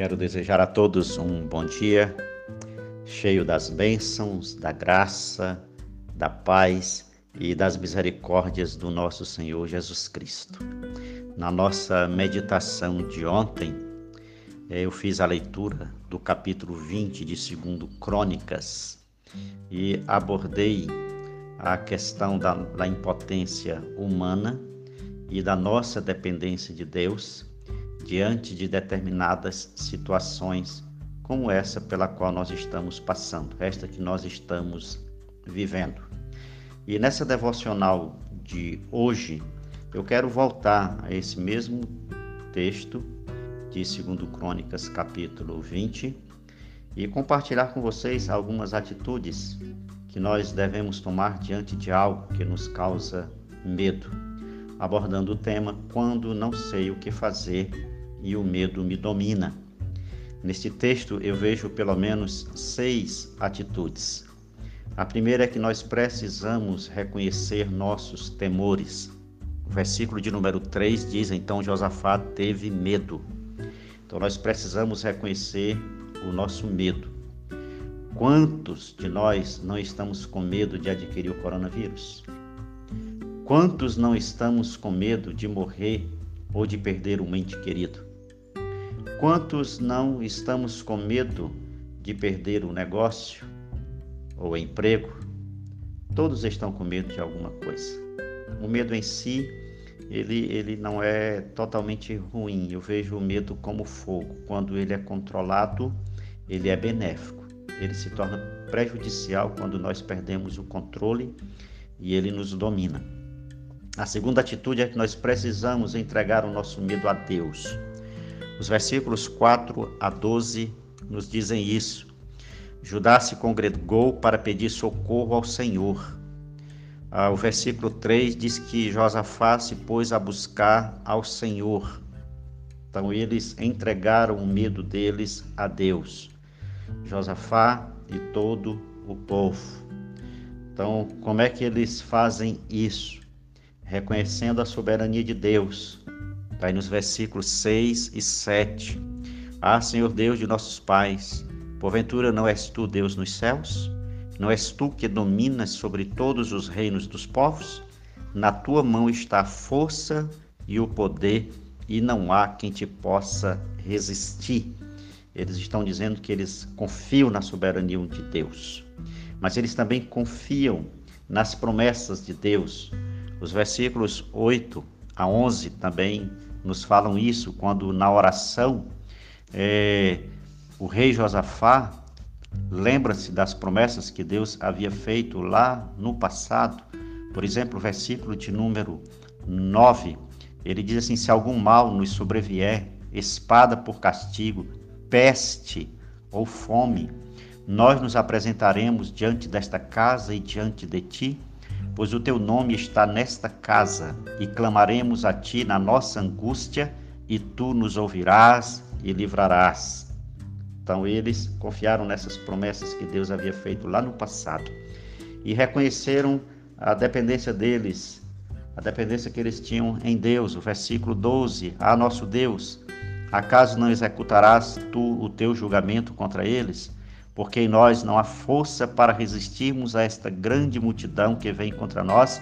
Quero desejar a todos um bom dia, cheio das bênçãos, da graça, da paz e das misericórdias do nosso Senhor Jesus Cristo. Na nossa meditação de ontem, eh, eu fiz a leitura do capítulo 20 de 2 Crônicas e abordei a questão da, da impotência humana e da nossa dependência de Deus diante de determinadas situações como essa pela qual nós estamos passando, esta que nós estamos vivendo. E nessa devocional de hoje, eu quero voltar a esse mesmo texto de 2 Crônicas, capítulo 20, e compartilhar com vocês algumas atitudes que nós devemos tomar diante de algo que nos causa medo, abordando o tema quando não sei o que fazer e o medo me domina. Neste texto eu vejo pelo menos seis atitudes. A primeira é que nós precisamos reconhecer nossos temores. O versículo de número 3 diz: Então Josafá teve medo. Então nós precisamos reconhecer o nosso medo. Quantos de nós não estamos com medo de adquirir o coronavírus? Quantos não estamos com medo de morrer ou de perder um ente querido? Quantos não estamos com medo de perder o negócio ou o emprego? Todos estão com medo de alguma coisa. O medo em si, ele, ele não é totalmente ruim. Eu vejo o medo como fogo. Quando ele é controlado, ele é benéfico. Ele se torna prejudicial quando nós perdemos o controle e ele nos domina. A segunda atitude é que nós precisamos entregar o nosso medo a Deus. Os versículos 4 a 12 nos dizem isso. Judá se congregou para pedir socorro ao Senhor. Ah, o versículo 3 diz que Josafá se pôs a buscar ao Senhor. Então eles entregaram o medo deles a Deus. Josafá e todo o povo. Então, como é que eles fazem isso? Reconhecendo a soberania de Deus, Está aí nos versículos 6 e 7. Ah, Senhor Deus de nossos pais, porventura não és tu Deus nos céus? Não és tu que dominas sobre todos os reinos dos povos? Na tua mão está a força e o poder, e não há quem te possa resistir. Eles estão dizendo que eles confiam na soberania de Deus, mas eles também confiam nas promessas de Deus. Os versículos 8 a 11 também nos falam isso quando na oração é, o rei Josafá lembra-se das promessas que Deus havia feito lá no passado. Por exemplo, o versículo de número 9, ele diz assim: Se algum mal nos sobrevier, espada por castigo, peste ou fome, nós nos apresentaremos diante desta casa e diante de ti pois o teu nome está nesta casa, e clamaremos a ti na nossa angústia, e tu nos ouvirás e livrarás. Então eles confiaram nessas promessas que Deus havia feito lá no passado e reconheceram a dependência deles, a dependência que eles tinham em Deus. O versículo 12: Ah, nosso Deus, acaso não executarás tu o teu julgamento contra eles? Porque em nós não há força para resistirmos a esta grande multidão que vem contra nós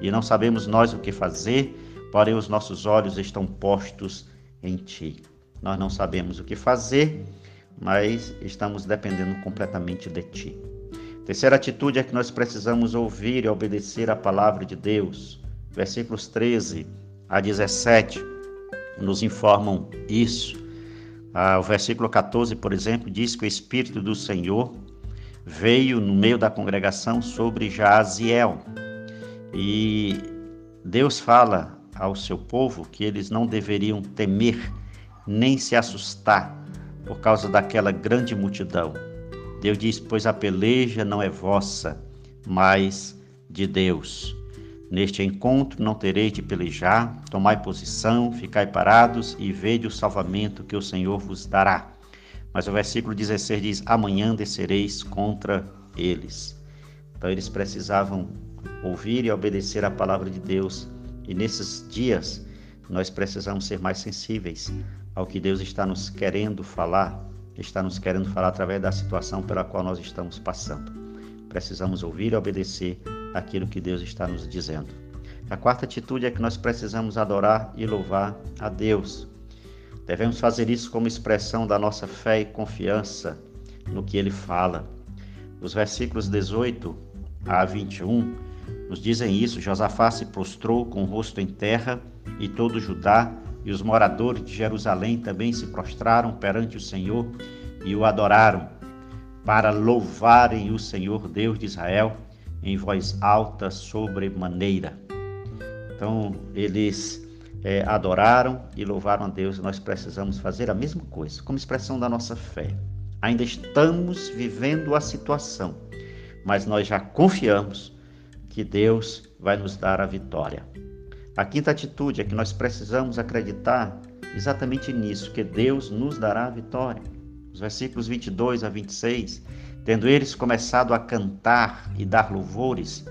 e não sabemos nós o que fazer, porém os nossos olhos estão postos em Ti. Nós não sabemos o que fazer, mas estamos dependendo completamente de Ti. Terceira atitude é que nós precisamos ouvir e obedecer a palavra de Deus. Versículos 13 a 17 nos informam isso. Ah, o versículo 14, por exemplo, diz que o Espírito do Senhor veio no meio da congregação sobre Jaziel. E Deus fala ao seu povo que eles não deveriam temer nem se assustar por causa daquela grande multidão. Deus diz: Pois a peleja não é vossa, mas de Deus. Neste encontro não tereis de pelejar, tomai posição, ficai parados e vede o salvamento que o Senhor vos dará. Mas o versículo 16 diz: Amanhã descereis contra eles. Então eles precisavam ouvir e obedecer a palavra de Deus. E nesses dias nós precisamos ser mais sensíveis ao que Deus está nos querendo falar, está nos querendo falar através da situação pela qual nós estamos passando. Precisamos ouvir e obedecer aquilo que Deus está nos dizendo. A quarta atitude é que nós precisamos adorar e louvar a Deus. Devemos fazer isso como expressão da nossa fé e confiança no que ele fala. Os versículos 18 a 21 nos dizem isso. Josafá se prostrou com o rosto em terra e todo Judá e os moradores de Jerusalém também se prostraram perante o Senhor e o adoraram, para louvarem o Senhor Deus de Israel em voz alta sobremaneira. Então, eles é, adoraram e louvaram a Deus. Nós precisamos fazer a mesma coisa, como expressão da nossa fé. Ainda estamos vivendo a situação, mas nós já confiamos que Deus vai nos dar a vitória. A quinta atitude é que nós precisamos acreditar exatamente nisso, que Deus nos dará a vitória. Os versículos 22 a 26, tendo eles começado a cantar e dar louvores,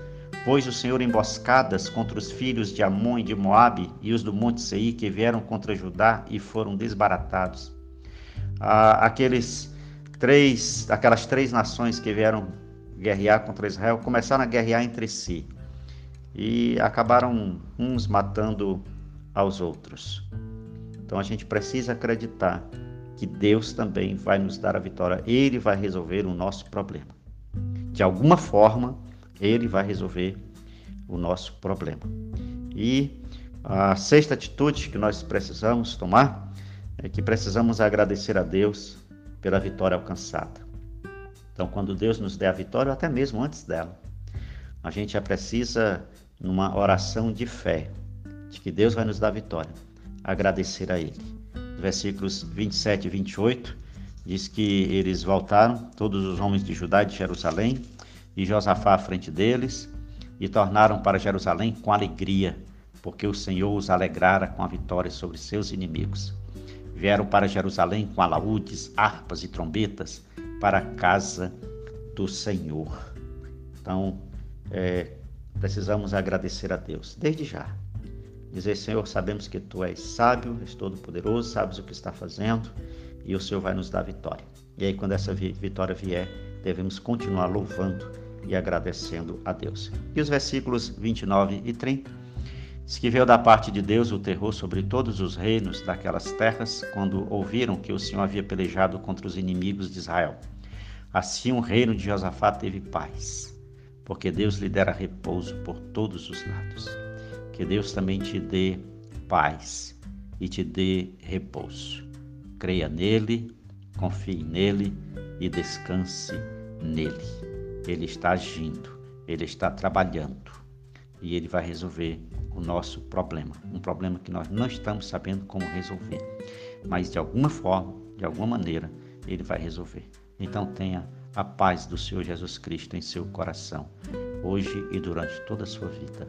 pôs o Senhor emboscadas contra os filhos de Amon e de Moabe e os do monte Seir que vieram contra Judá e foram desbaratados. Ah, aqueles três, aquelas três nações que vieram guerrear contra Israel começaram a guerrear entre si e acabaram uns matando aos outros. Então a gente precisa acreditar que Deus também vai nos dar a vitória, Ele vai resolver o nosso problema. De alguma forma, Ele vai resolver o nosso problema. E a sexta atitude que nós precisamos tomar é que precisamos agradecer a Deus pela vitória alcançada. Então, quando Deus nos der a vitória, até mesmo antes dela, a gente já precisa numa oração de fé, de que Deus vai nos dar vitória, agradecer a Ele. Versículos 27 e 28 diz que eles voltaram, todos os homens de Judá e de Jerusalém, e Josafá à frente deles, e tornaram para Jerusalém com alegria, porque o Senhor os alegrara com a vitória sobre seus inimigos. Vieram para Jerusalém com alaúdes, harpas e trombetas para a casa do Senhor. Então, é, precisamos agradecer a Deus, desde já. Dizer, Senhor, sabemos que Tu és sábio, és todo-poderoso, sabes o que está fazendo e o Senhor vai nos dar vitória. E aí, quando essa vitória vier, devemos continuar louvando e agradecendo a Deus. E os versículos 29 e 30 diz que veio da parte de Deus o terror sobre todos os reinos daquelas terras quando ouviram que o Senhor havia pelejado contra os inimigos de Israel. Assim o reino de Josafá teve paz porque Deus lhe dera repouso por todos os lados. Que Deus também te dê paz e te dê repouso. Creia nele, confie nele e descanse nele. Ele está agindo, ele está trabalhando e ele vai resolver o nosso problema, um problema que nós não estamos sabendo como resolver, mas de alguma forma, de alguma maneira, ele vai resolver. Então tenha a paz do Senhor Jesus Cristo em seu coração, hoje e durante toda a sua vida.